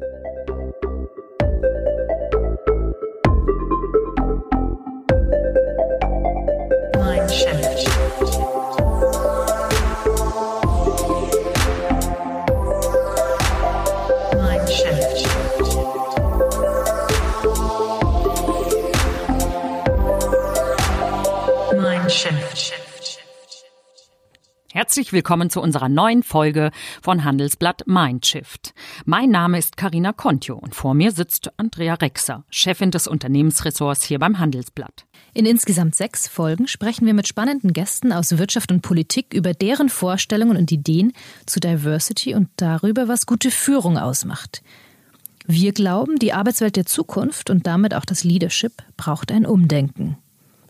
thank you willkommen zu unserer neuen Folge von Handelsblatt Mindshift. Mein Name ist Karina Kontio und vor mir sitzt Andrea Rexer, Chefin des Unternehmensressorts hier beim Handelsblatt. In insgesamt sechs Folgen sprechen wir mit spannenden Gästen aus Wirtschaft und Politik über deren Vorstellungen und Ideen zu Diversity und darüber, was gute Führung ausmacht. Wir glauben, die Arbeitswelt der Zukunft und damit auch das Leadership braucht ein Umdenken,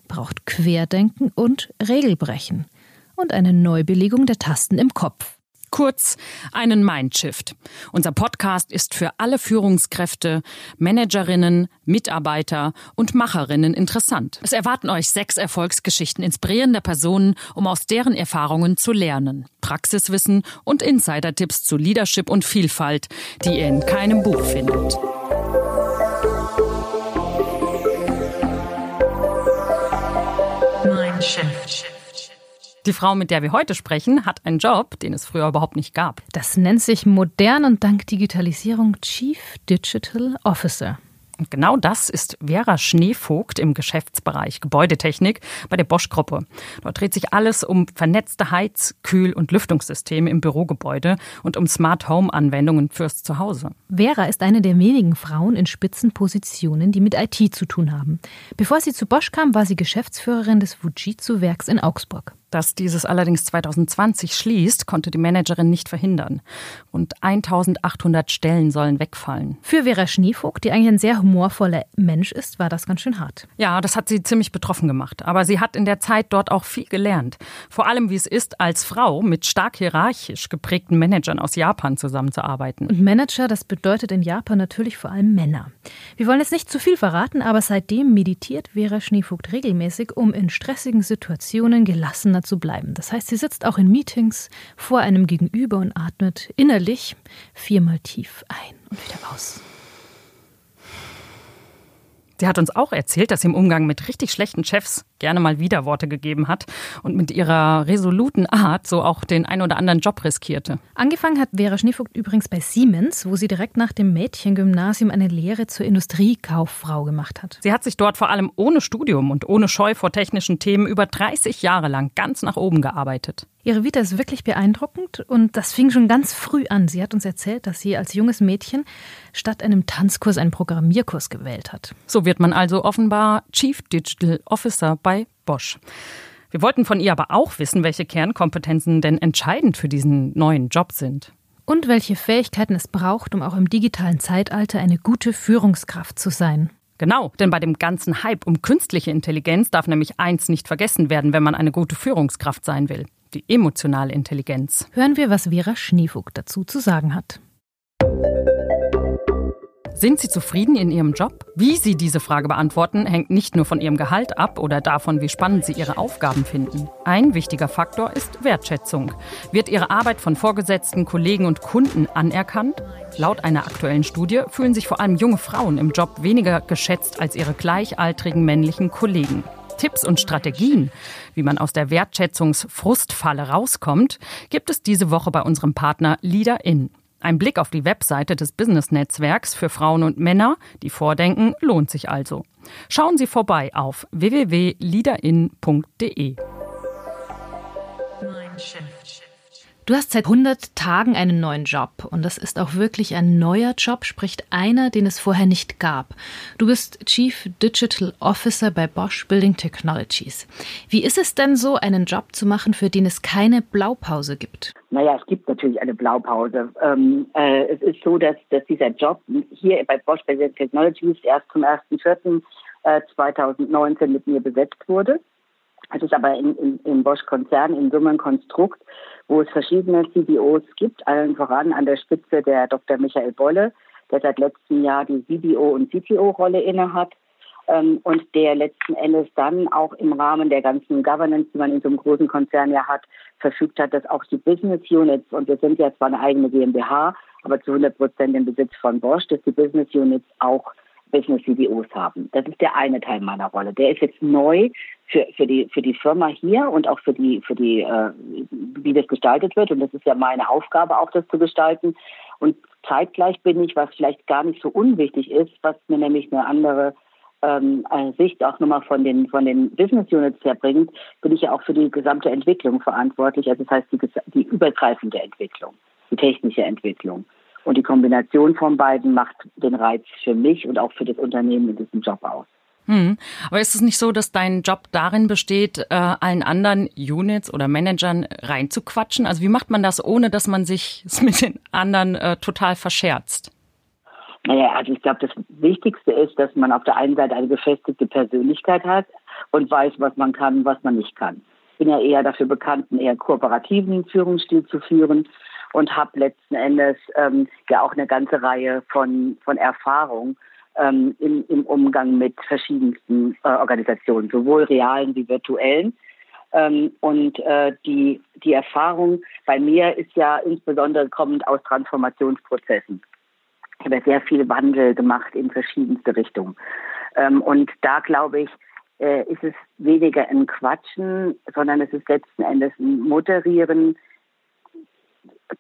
braucht Querdenken und Regelbrechen und eine Neubelegung der Tasten im Kopf. Kurz einen Mindshift. Unser Podcast ist für alle Führungskräfte, Managerinnen, Mitarbeiter und Macherinnen interessant. Es erwarten euch sechs Erfolgsgeschichten inspirierender Personen, um aus deren Erfahrungen zu lernen. Praxiswissen und Insider-Tipps zu Leadership und Vielfalt, die ihr in keinem Buch findet. Mindshift. Die Frau, mit der wir heute sprechen, hat einen Job, den es früher überhaupt nicht gab. Das nennt sich modern und dank Digitalisierung Chief Digital Officer. Und genau das ist Vera Schneevogt im Geschäftsbereich Gebäudetechnik bei der Bosch-Gruppe. Dort dreht sich alles um vernetzte Heiz-, Kühl- und Lüftungssysteme im Bürogebäude und um Smart Home-Anwendungen fürs Zuhause. Vera ist eine der wenigen Frauen in Spitzenpositionen, die mit IT zu tun haben. Bevor sie zu Bosch kam, war sie Geschäftsführerin des Fujitsu-Werks in Augsburg. Dass dieses allerdings 2020 schließt, konnte die Managerin nicht verhindern. Rund 1800 Stellen sollen wegfallen. Für Vera Schneevogt, die eigentlich ein sehr humorvoller Mensch ist, war das ganz schön hart. Ja, das hat sie ziemlich betroffen gemacht. Aber sie hat in der Zeit dort auch viel gelernt. Vor allem, wie es ist, als Frau mit stark hierarchisch geprägten Managern aus Japan zusammenzuarbeiten. Und Manager, das bedeutet in Japan natürlich vor allem Männer. Wir wollen jetzt nicht zu viel verraten, aber seitdem meditiert Vera Schneevogt regelmäßig, um in stressigen Situationen gelassener zu bleiben. Das heißt, sie sitzt auch in Meetings vor einem Gegenüber und atmet innerlich viermal tief ein und wieder aus. Sie hat uns auch erzählt, dass sie im Umgang mit richtig schlechten Chefs gerne mal Widerworte gegeben hat und mit ihrer resoluten Art so auch den ein oder anderen Job riskierte. Angefangen hat Vera Schneevogt übrigens bei Siemens, wo sie direkt nach dem Mädchengymnasium eine Lehre zur Industriekauffrau gemacht hat. Sie hat sich dort vor allem ohne Studium und ohne Scheu vor technischen Themen über 30 Jahre lang ganz nach oben gearbeitet. Ihre Vita ist wirklich beeindruckend und das fing schon ganz früh an. Sie hat uns erzählt, dass sie als junges Mädchen statt einem Tanzkurs einen Programmierkurs gewählt hat. So wird man also offenbar Chief Digital Officer bei Bosch. Wir wollten von ihr aber auch wissen, welche Kernkompetenzen denn entscheidend für diesen neuen Job sind. Und welche Fähigkeiten es braucht, um auch im digitalen Zeitalter eine gute Führungskraft zu sein. Genau, denn bei dem ganzen Hype um künstliche Intelligenz darf nämlich eins nicht vergessen werden, wenn man eine gute Führungskraft sein will die emotionale Intelligenz. Hören wir, was Vera Schneevogt dazu zu sagen hat. Sind Sie zufrieden in Ihrem Job? Wie Sie diese Frage beantworten, hängt nicht nur von Ihrem Gehalt ab oder davon, wie spannend Sie Ihre Aufgaben finden. Ein wichtiger Faktor ist Wertschätzung. Wird Ihre Arbeit von Vorgesetzten, Kollegen und Kunden anerkannt? Laut einer aktuellen Studie fühlen sich vor allem junge Frauen im Job weniger geschätzt als ihre gleichaltrigen männlichen Kollegen. Tipps und Strategien, wie man aus der Wertschätzungsfrustfalle rauskommt, gibt es diese Woche bei unserem Partner Leader In. Ein Blick auf die Webseite des Business-Netzwerks für Frauen und Männer, die vordenken, lohnt sich also. Schauen Sie vorbei auf www.leaderin.de. Du hast seit 100 Tagen einen neuen Job und das ist auch wirklich ein neuer Job, sprich einer, den es vorher nicht gab. Du bist Chief Digital Officer bei Bosch Building Technologies. Wie ist es denn so, einen Job zu machen, für den es keine Blaupause gibt? Naja, es gibt natürlich eine Blaupause. Ähm, äh, es ist so, dass, dass dieser Job hier bei Bosch Building Technologies erst zum 1.4.2019 äh, mit mir besetzt wurde. Es ist aber in, in, im Bosch-Konzern in Summe ein Konstrukt, wo es verschiedene CBOs gibt, allen voran an der Spitze der Dr. Michael Bolle, der seit letztem Jahr die CBO- und CTO-Rolle innehat ähm, und der letzten Endes dann auch im Rahmen der ganzen Governance, die man in so einem großen Konzern ja hat, verfügt hat, dass auch die Business Units, und wir sind ja zwar eine eigene GmbH, aber zu 100 Prozent im Besitz von Bosch, dass die Business Units auch Business CDOs haben. Das ist der eine Teil meiner Rolle. Der ist jetzt neu für, für, die, für die Firma hier und auch für die, für die, äh, wie das gestaltet wird. Und das ist ja meine Aufgabe, auch das zu gestalten. Und zeitgleich bin ich, was vielleicht gar nicht so unwichtig ist, was mir nämlich eine andere ähm, Sicht auch nochmal von den, von den Business Units herbringt, bin ich ja auch für die gesamte Entwicklung verantwortlich. Also das heißt die, die übergreifende Entwicklung, die technische Entwicklung. Und die Kombination von beiden macht den Reiz für mich und auch für das Unternehmen in diesem Job aus. Hm. Aber ist es nicht so, dass dein Job darin besteht, äh, allen anderen Units oder Managern reinzuquatschen? Also wie macht man das, ohne dass man sich mit den anderen äh, total verscherzt? Naja, also ich glaube, das Wichtigste ist, dass man auf der einen Seite eine gefestigte Persönlichkeit hat und weiß, was man kann und was man nicht kann. Ich bin ja eher dafür bekannt, einen eher kooperativen Führungsstil zu führen und habe letzten Endes ähm, ja auch eine ganze Reihe von, von Erfahrung ähm, im, im Umgang mit verschiedensten äh, Organisationen, sowohl realen wie virtuellen. Ähm, und äh, die, die Erfahrung bei mir ist ja insbesondere kommend aus Transformationsprozessen. Ich habe sehr viel Wandel gemacht in verschiedenste Richtungen. Ähm, und da glaube ich, äh, ist es weniger ein Quatschen, sondern es ist letzten Endes ein Moderieren,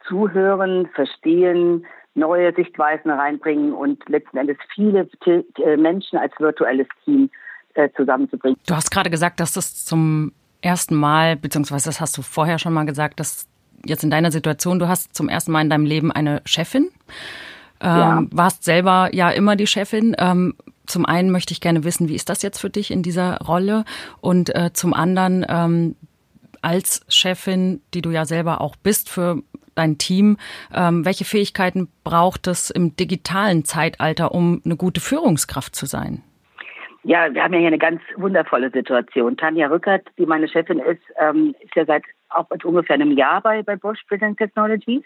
Zuhören, Verstehen, neue Sichtweisen reinbringen und letzten Endes viele äh, Menschen als virtuelles Team äh, zusammenzubringen. Du hast gerade gesagt, dass das zum ersten Mal, beziehungsweise das hast du vorher schon mal gesagt, dass jetzt in deiner Situation, du hast zum ersten Mal in deinem Leben eine Chefin. Ähm, ja. Warst selber ja immer die Chefin. Ähm, zum einen möchte ich gerne wissen, wie ist das jetzt für dich in dieser Rolle? Und äh, zum anderen, ähm, als Chefin, die du ja selber auch bist für dein Team, ähm, welche Fähigkeiten braucht es im digitalen Zeitalter, um eine gute Führungskraft zu sein? Ja, wir haben ja hier eine ganz wundervolle Situation. Tanja Rückert, die meine Chefin ist, ähm, ist ja seit auch ungefähr einem Jahr bei, bei Bosch Business Technologies.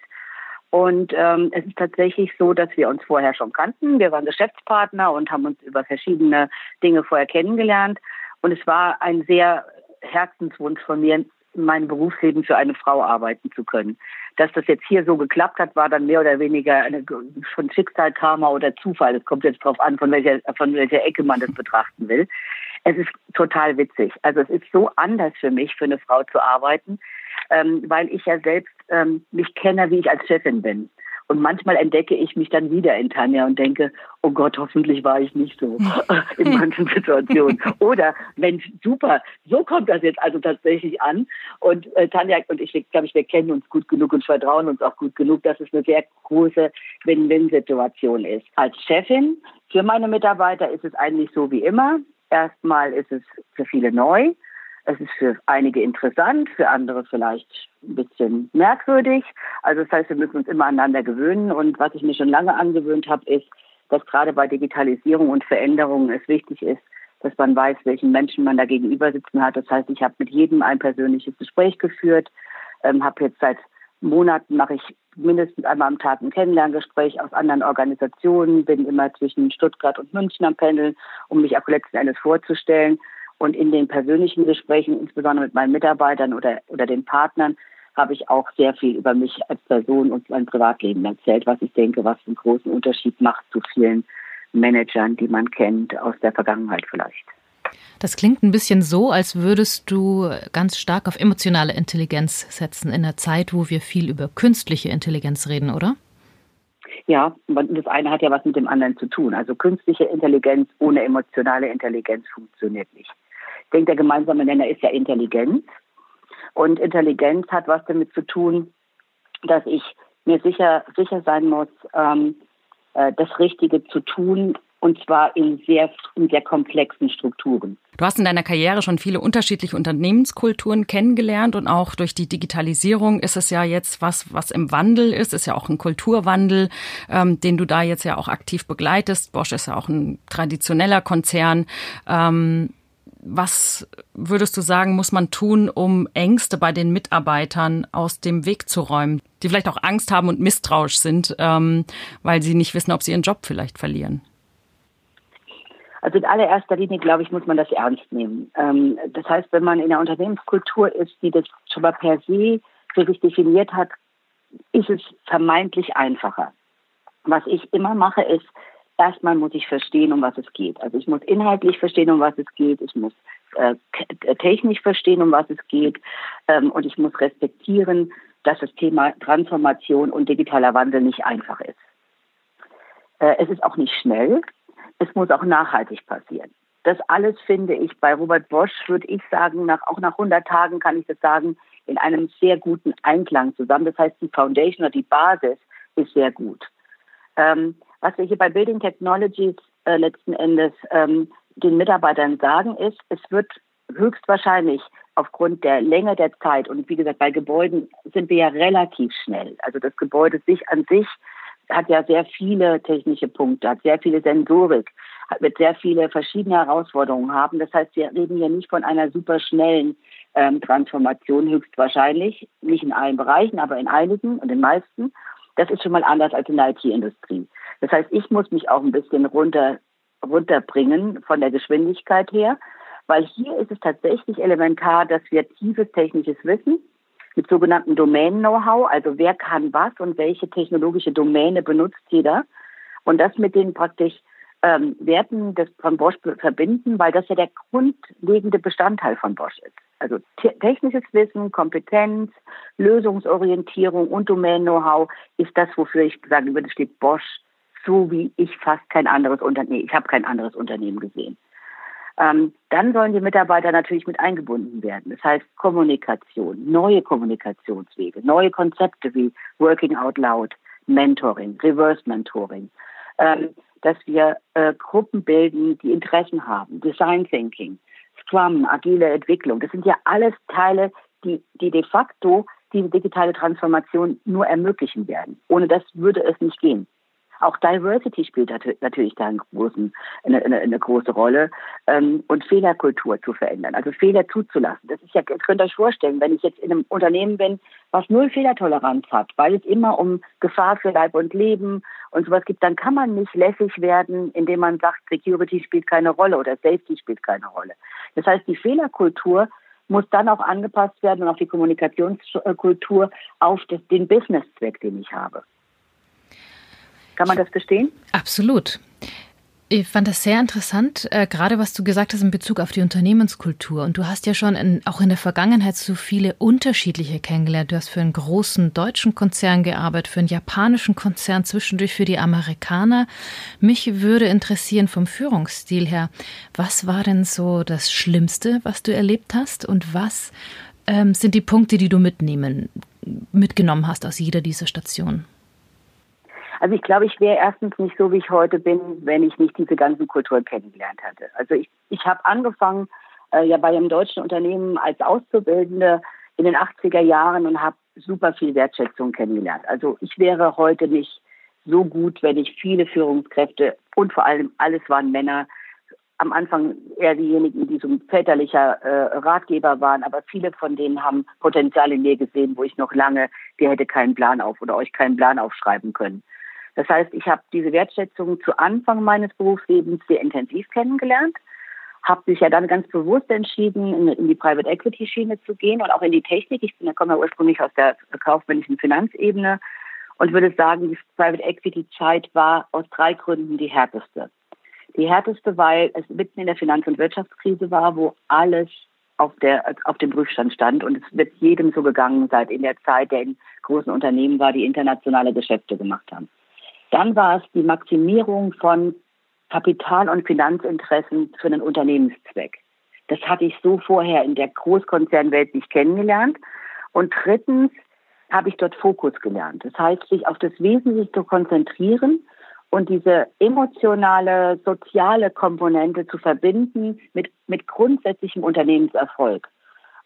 Und ähm, es ist tatsächlich so, dass wir uns vorher schon kannten. Wir waren Geschäftspartner und haben uns über verschiedene Dinge vorher kennengelernt. Und es war ein sehr Herzenswunsch von mir, in meinem Berufsleben für eine Frau arbeiten zu können. Dass das jetzt hier so geklappt hat, war dann mehr oder weniger eine, von Schicksal, Karma oder Zufall. Es kommt jetzt darauf an, von welcher, von welcher Ecke man das betrachten will. Es ist total witzig. Also es ist so anders für mich, für eine Frau zu arbeiten, ähm, weil ich ja selbst ähm, mich kenne, wie ich als Chefin bin. Und manchmal entdecke ich mich dann wieder in Tanja und denke, oh Gott, hoffentlich war ich nicht so in manchen Situationen. Oder, Mensch, super, so kommt das jetzt also tatsächlich an. Und äh, Tanja und ich, glaube ich, wir kennen uns gut genug und vertrauen uns auch gut genug, dass es eine sehr große Win-Win-Situation ist. Als Chefin für meine Mitarbeiter ist es eigentlich so wie immer. Erstmal ist es für viele neu. Es ist für einige interessant, für andere vielleicht ein bisschen merkwürdig. Also das heißt, wir müssen uns immer aneinander gewöhnen. Und was ich mir schon lange angewöhnt habe, ist, dass gerade bei Digitalisierung und Veränderungen es wichtig ist, dass man weiß, welchen Menschen man da gegenüber sitzen hat. Das heißt, ich habe mit jedem ein persönliches Gespräch geführt, ähm, habe jetzt seit Monaten mache ich mindestens einmal am Tag ein Kennenlerngespräch aus anderen Organisationen, bin immer zwischen Stuttgart und München am Pendeln, um mich auch letzten Endes vorzustellen. Und in den persönlichen Gesprächen, insbesondere mit meinen Mitarbeitern oder, oder den Partnern, habe ich auch sehr viel über mich als Person und mein Privatleben erzählt, was ich denke, was einen großen Unterschied macht zu vielen Managern, die man kennt aus der Vergangenheit vielleicht. Das klingt ein bisschen so, als würdest du ganz stark auf emotionale Intelligenz setzen in einer Zeit, wo wir viel über künstliche Intelligenz reden, oder? Ja, das eine hat ja was mit dem anderen zu tun. Also künstliche Intelligenz ohne emotionale Intelligenz funktioniert nicht. Ich denke, der gemeinsame Nenner ist ja Intelligenz. Und Intelligenz hat was damit zu tun, dass ich mir sicher, sicher sein muss, ähm, äh, das Richtige zu tun und zwar in sehr, in sehr komplexen Strukturen. Du hast in deiner Karriere schon viele unterschiedliche Unternehmenskulturen kennengelernt und auch durch die Digitalisierung ist es ja jetzt was, was im Wandel ist, ist ja auch ein Kulturwandel, ähm, den du da jetzt ja auch aktiv begleitest. Bosch ist ja auch ein traditioneller Konzern. Ähm, was würdest du sagen, muss man tun, um Ängste bei den Mitarbeitern aus dem Weg zu räumen, die vielleicht auch Angst haben und misstrauisch sind, ähm, weil sie nicht wissen, ob sie ihren Job vielleicht verlieren? Also in allererster Linie, glaube ich, muss man das ernst nehmen. Ähm, das heißt, wenn man in einer Unternehmenskultur ist, die das schon mal per se für sich definiert hat, ist es vermeintlich einfacher. was ich immer mache, ist, erstmal muss ich verstehen, um was es geht. Also ich muss inhaltlich verstehen, um was es geht. Ich muss äh, technisch verstehen, um was es geht. Ähm, und ich muss respektieren, dass das Thema Transformation und digitaler Wandel nicht einfach ist. Äh, es ist auch nicht schnell. Es muss auch nachhaltig passieren. Das alles finde ich bei Robert Bosch, würde ich sagen, nach, auch nach 100 Tagen kann ich das sagen, in einem sehr guten Einklang zusammen. Das heißt, die Foundation oder die Basis ist sehr gut. Ähm, was wir hier bei Building Technologies äh, letzten Endes ähm, den Mitarbeitern sagen, ist, es wird höchstwahrscheinlich aufgrund der Länge der Zeit und wie gesagt, bei Gebäuden sind wir ja relativ schnell. Also das Gebäude sich an sich hat ja sehr viele technische Punkte, hat sehr viele Sensorik, wird sehr viele verschiedene Herausforderungen haben. Das heißt, wir reden hier nicht von einer super schnellen ähm, Transformation höchstwahrscheinlich, nicht in allen Bereichen, aber in einigen und den meisten. Das ist schon mal anders als in der IT-Industrie. Das heißt, ich muss mich auch ein bisschen runter, runterbringen von der Geschwindigkeit her, weil hier ist es tatsächlich elementar, dass wir tiefes technisches Wissen mit sogenannten Domain-Know-how, also wer kann was und welche technologische Domäne benutzt jeder und das mit den praktisch ähm, Werten des, von Bosch verbinden, weil das ja der grundlegende Bestandteil von Bosch ist. Also technisches Wissen, Kompetenz, Lösungsorientierung und Domain-Know-how ist das, wofür ich sagen würde, steht Bosch so wie ich fast kein anderes Unternehmen, ich habe kein anderes Unternehmen gesehen. Ähm, dann sollen die Mitarbeiter natürlich mit eingebunden werden. Das heißt Kommunikation, neue Kommunikationswege, neue Konzepte wie Working Out Loud, Mentoring, Reverse Mentoring, ähm, dass wir äh, Gruppen bilden, die Interessen haben, Design Thinking, Scrum, agile Entwicklung. Das sind ja alles Teile, die, die de facto diese digitale Transformation nur ermöglichen werden. Ohne das würde es nicht gehen. Auch Diversity spielt natürlich da einen großen, eine, eine, eine große Rolle ähm, und Fehlerkultur zu verändern, also Fehler zuzulassen. Das ist ja, das könnt ihr euch vorstellen, wenn ich jetzt in einem Unternehmen bin, was null Fehlertoleranz hat, weil es immer um Gefahr für Leib und Leben und sowas gibt, dann kann man nicht lässig werden, indem man sagt, Security spielt keine Rolle oder Safety spielt keine Rolle. Das heißt, die Fehlerkultur muss dann auch angepasst werden und auch die Kommunikationskultur auf den Businesszweck, den ich habe. Kann man das verstehen? Absolut. Ich fand das sehr interessant, äh, gerade was du gesagt hast in Bezug auf die Unternehmenskultur. Und du hast ja schon in, auch in der Vergangenheit so viele unterschiedliche kennengelernt. Du hast für einen großen deutschen Konzern gearbeitet, für einen japanischen Konzern, zwischendurch für die Amerikaner. Mich würde interessieren vom Führungsstil her, was war denn so das Schlimmste, was du erlebt hast? Und was ähm, sind die Punkte, die du mitnehmen, mitgenommen hast aus jeder dieser Stationen? Also ich glaube, ich wäre erstens nicht so, wie ich heute bin, wenn ich nicht diese ganzen Kulturen kennengelernt hätte. Also ich, ich habe angefangen äh, ja bei einem deutschen Unternehmen als Auszubildende in den 80er Jahren und habe super viel Wertschätzung kennengelernt. Also ich wäre heute nicht so gut, wenn ich viele Führungskräfte und vor allem alles waren Männer, am Anfang eher diejenigen, die so ein väterlicher äh, Ratgeber waren, aber viele von denen haben Potenzial in mir gesehen, wo ich noch lange, der hätte keinen Plan auf oder euch keinen Plan aufschreiben können. Das heißt, ich habe diese Wertschätzung zu Anfang meines Berufslebens sehr intensiv kennengelernt, habe mich ja dann ganz bewusst entschieden, in, in die Private Equity Schiene zu gehen und auch in die Technik. Ich bin, ja komme ja ursprünglich aus der kaufmännischen Finanzebene und würde sagen, die Private Equity Zeit war aus drei Gründen die härteste. Die härteste, weil es mitten in der Finanz- und Wirtschaftskrise war, wo alles auf, der, auf dem Prüfstand stand. Und es wird jedem so gegangen seit in der Zeit, der in großen Unternehmen war, die internationale Geschäfte gemacht haben. Dann war es die Maximierung von Kapital- und Finanzinteressen für einen Unternehmenszweck. Das hatte ich so vorher in der Großkonzernwelt nicht kennengelernt. Und drittens habe ich dort Fokus gelernt. Das heißt, sich auf das Wesentliche zu konzentrieren und diese emotionale, soziale Komponente zu verbinden mit, mit grundsätzlichem Unternehmenserfolg.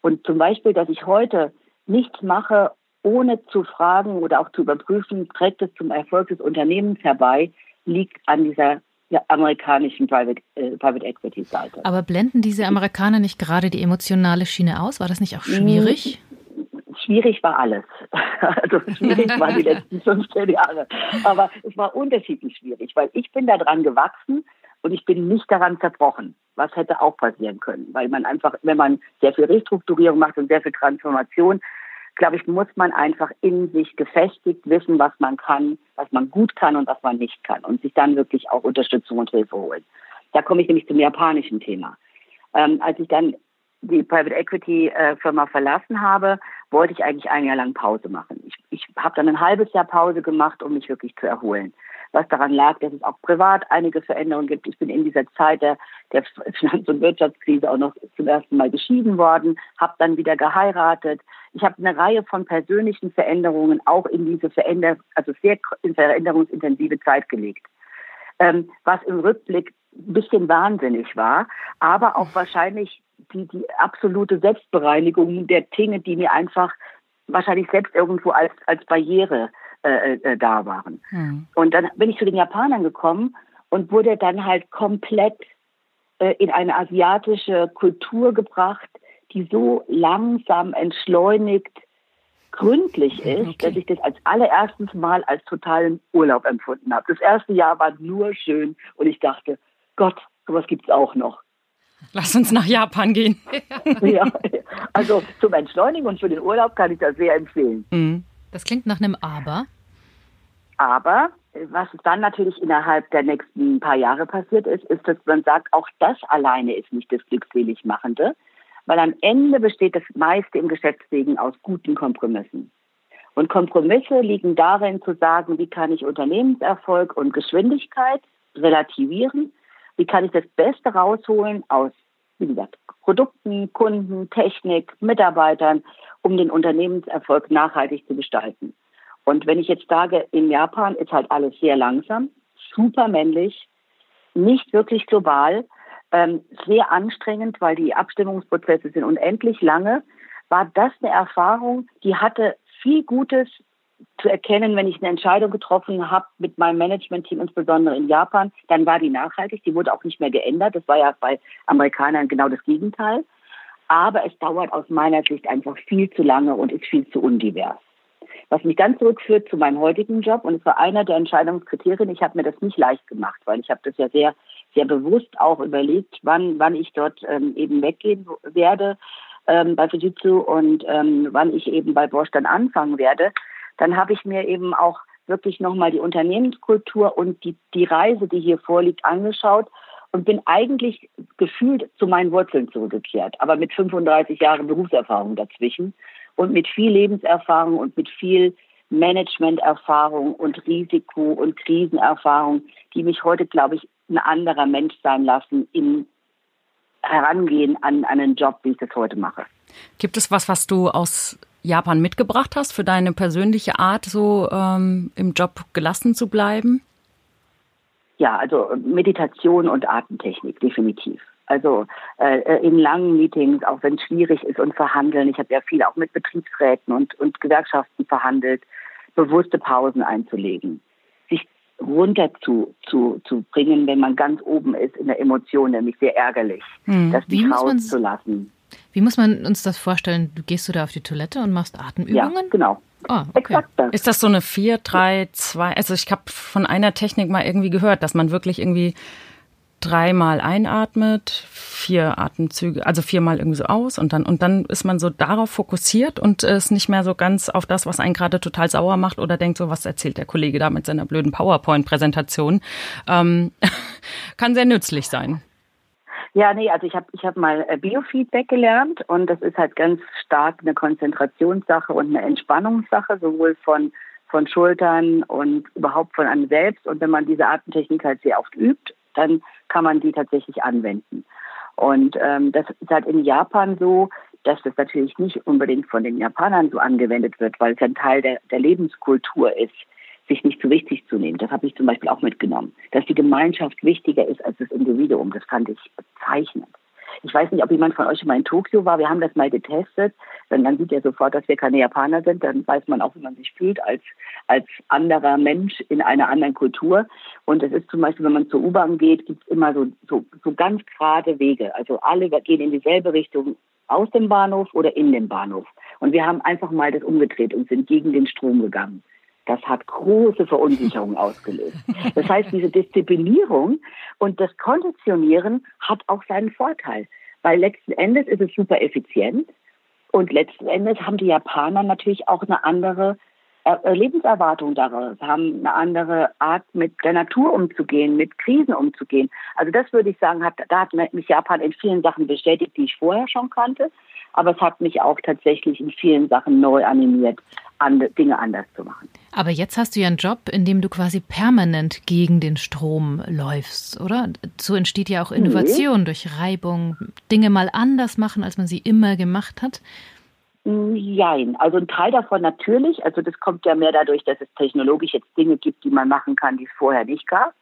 Und zum Beispiel, dass ich heute nichts mache, ohne zu fragen oder auch zu überprüfen, trägt es zum Erfolg des Unternehmens herbei, liegt an dieser amerikanischen Private, äh, Private Equity Seite. Aber blenden diese Amerikaner nicht gerade die emotionale Schiene aus? War das nicht auch schwierig? Schwierig war alles. Also schwierig waren die letzten 15 Jahre. Aber es war unterschiedlich schwierig, weil ich bin daran gewachsen und ich bin nicht daran zerbrochen. Was hätte auch passieren können, weil man einfach, wenn man sehr viel Restrukturierung macht und sehr viel Transformation, glaube ich, muss man einfach in sich gefestigt wissen, was man kann, was man gut kann und was man nicht kann und sich dann wirklich auch Unterstützung und Hilfe holen. Da komme ich nämlich zum japanischen Thema. Ähm, als ich dann die Private Equity äh, Firma verlassen habe, wollte ich eigentlich ein Jahr lang Pause machen. Ich, ich habe dann ein halbes Jahr Pause gemacht, um mich wirklich zu erholen. Was daran lag, dass es auch privat einige Veränderungen gibt. Ich bin in dieser Zeit der, der Finanz- und Wirtschaftskrise auch noch zum ersten Mal geschieden worden, habe dann wieder geheiratet. Ich habe eine Reihe von persönlichen Veränderungen auch in diese Veränder also sehr veränderungsintensive Zeit gelegt. Ähm, was im Rückblick ein bisschen wahnsinnig war, aber auch wahrscheinlich die, die absolute Selbstbereinigung der Dinge, die mir einfach wahrscheinlich selbst irgendwo als, als Barriere äh, äh, da waren. Hm. Und dann bin ich zu den Japanern gekommen und wurde dann halt komplett äh, in eine asiatische Kultur gebracht, die so langsam entschleunigt, gründlich ist, okay. dass ich das als allererstes Mal als totalen Urlaub empfunden habe. Das erste Jahr war nur schön und ich dachte, Gott, sowas gibt es auch noch. Lass uns nach Japan gehen. ja, also zum Entschleunigen und für den Urlaub kann ich das sehr empfehlen. Mhm. Das klingt nach einem Aber. Aber was dann natürlich innerhalb der nächsten paar Jahre passiert ist, ist, dass man sagt, auch das alleine ist nicht das Glückseligmachende, weil am Ende besteht das meiste im Geschäftswegen aus guten Kompromissen. Und Kompromisse liegen darin zu sagen, wie kann ich Unternehmenserfolg und Geschwindigkeit relativieren wie kann ich das Beste rausholen aus, wie gesagt, Produkten, Kunden, Technik, Mitarbeitern, um den Unternehmenserfolg nachhaltig zu gestalten. Und wenn ich jetzt sage, in Japan ist halt alles sehr langsam, super männlich, nicht wirklich global, ähm, sehr anstrengend, weil die Abstimmungsprozesse sind unendlich lange, war das eine Erfahrung, die hatte viel Gutes zu erkennen, wenn ich eine Entscheidung getroffen habe mit meinem Management-Team, insbesondere in Japan, dann war die nachhaltig, die wurde auch nicht mehr geändert. Das war ja bei Amerikanern genau das Gegenteil. Aber es dauert aus meiner Sicht einfach viel zu lange und ist viel zu undivers. Was mich dann zurückführt zu meinem heutigen Job und es war einer der Entscheidungskriterien. Ich habe mir das nicht leicht gemacht, weil ich habe das ja sehr, sehr bewusst auch überlegt, wann, wann ich dort ähm, eben weggehen werde ähm, bei Fujitsu und ähm, wann ich eben bei Bosch dann anfangen werde dann habe ich mir eben auch wirklich nochmal die Unternehmenskultur und die, die Reise, die hier vorliegt, angeschaut und bin eigentlich gefühlt zu meinen Wurzeln zurückgekehrt, aber mit 35 Jahren Berufserfahrung dazwischen und mit viel Lebenserfahrung und mit viel Managementerfahrung und Risiko- und Krisenerfahrung, die mich heute, glaube ich, ein anderer Mensch sein lassen im Herangehen an, an einen Job, wie ich das heute mache. Gibt es was, was du aus Japan mitgebracht hast für deine persönliche Art, so ähm, im Job gelassen zu bleiben? Ja, also Meditation und Atemtechnik, definitiv. Also äh, in langen Meetings, auch wenn es schwierig ist und verhandeln. Ich habe ja viel auch mit Betriebsräten und, und Gewerkschaften verhandelt, bewusste Pausen einzulegen, sich runter zu, zu, zu bringen, wenn man ganz oben ist in der Emotion, nämlich sehr ärgerlich, hm. das nicht rauszulassen. Wie muss man uns das vorstellen? Du gehst du da auf die Toilette und machst Atemübungen? Ja, genau. Oh, okay. Das. Ist das so eine 4, 3, 2? Also ich habe von einer Technik mal irgendwie gehört, dass man wirklich irgendwie dreimal einatmet, vier Atemzüge, also viermal irgendwie so aus und dann und dann ist man so darauf fokussiert und ist nicht mehr so ganz auf das, was einen gerade total sauer macht oder denkt so, was erzählt der Kollege da mit seiner blöden PowerPoint-Präsentation. Ähm, kann sehr nützlich sein. Ja, nee, also ich habe ich hab mal äh, Biofeedback gelernt und das ist halt ganz stark eine Konzentrationssache und eine Entspannungssache, sowohl von, von Schultern und überhaupt von einem selbst. Und wenn man diese Atemtechnik halt sehr oft übt, dann kann man die tatsächlich anwenden. Und ähm, das ist halt in Japan so, dass das natürlich nicht unbedingt von den Japanern so angewendet wird, weil es ein Teil der, der Lebenskultur ist sich nicht zu wichtig zu nehmen. Das habe ich zum Beispiel auch mitgenommen. Dass die Gemeinschaft wichtiger ist als das Individuum. Das fand ich bezeichnend. Ich weiß nicht, ob jemand von euch schon mal in Tokio war. Wir haben das mal getestet. Denn dann sieht er sofort, dass wir keine Japaner sind. Dann weiß man auch, wie man sich fühlt als, als anderer Mensch in einer anderen Kultur. Und es ist zum Beispiel, wenn man zur U-Bahn geht, gibt es immer so, so, so ganz gerade Wege. Also alle gehen in dieselbe Richtung aus dem Bahnhof oder in den Bahnhof. Und wir haben einfach mal das umgedreht und sind gegen den Strom gegangen. Das hat große Verunsicherung ausgelöst. Das heißt, diese Disziplinierung und das Konditionieren hat auch seinen Vorteil, weil letzten Endes ist es super effizient Und letzten Endes haben die Japaner natürlich auch eine andere äh, Lebenserwartung daraus, haben eine andere Art, mit der Natur umzugehen, mit Krisen umzugehen. Also das würde ich sagen, hat, da hat mich Japan in vielen Sachen bestätigt, die ich vorher schon kannte. Aber es hat mich auch tatsächlich in vielen Sachen neu animiert, Dinge anders zu machen. Aber jetzt hast du ja einen Job, in dem du quasi permanent gegen den Strom läufst, oder? So entsteht ja auch Innovation nee. durch Reibung, Dinge mal anders machen, als man sie immer gemacht hat. Nein, also ein Teil davon natürlich. Also das kommt ja mehr dadurch, dass es technologisch jetzt Dinge gibt, die man machen kann, die es vorher nicht gab.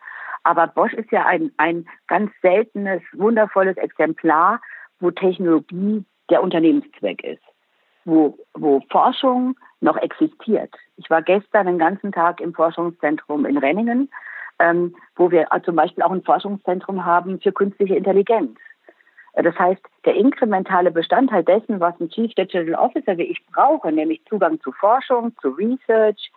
Aber Bosch ist ja ein, ein ganz seltenes, wundervolles Exemplar, wo Technologie der Unternehmenszweck ist, wo, wo Forschung noch existiert. Ich war gestern den ganzen Tag im Forschungszentrum in Renningen, ähm, wo wir zum Beispiel auch ein Forschungszentrum haben für künstliche Intelligenz. Das heißt, der inkrementale Bestandteil dessen, was ein Chief Digital Officer wie ich brauche, nämlich Zugang zu Forschung, zu Research,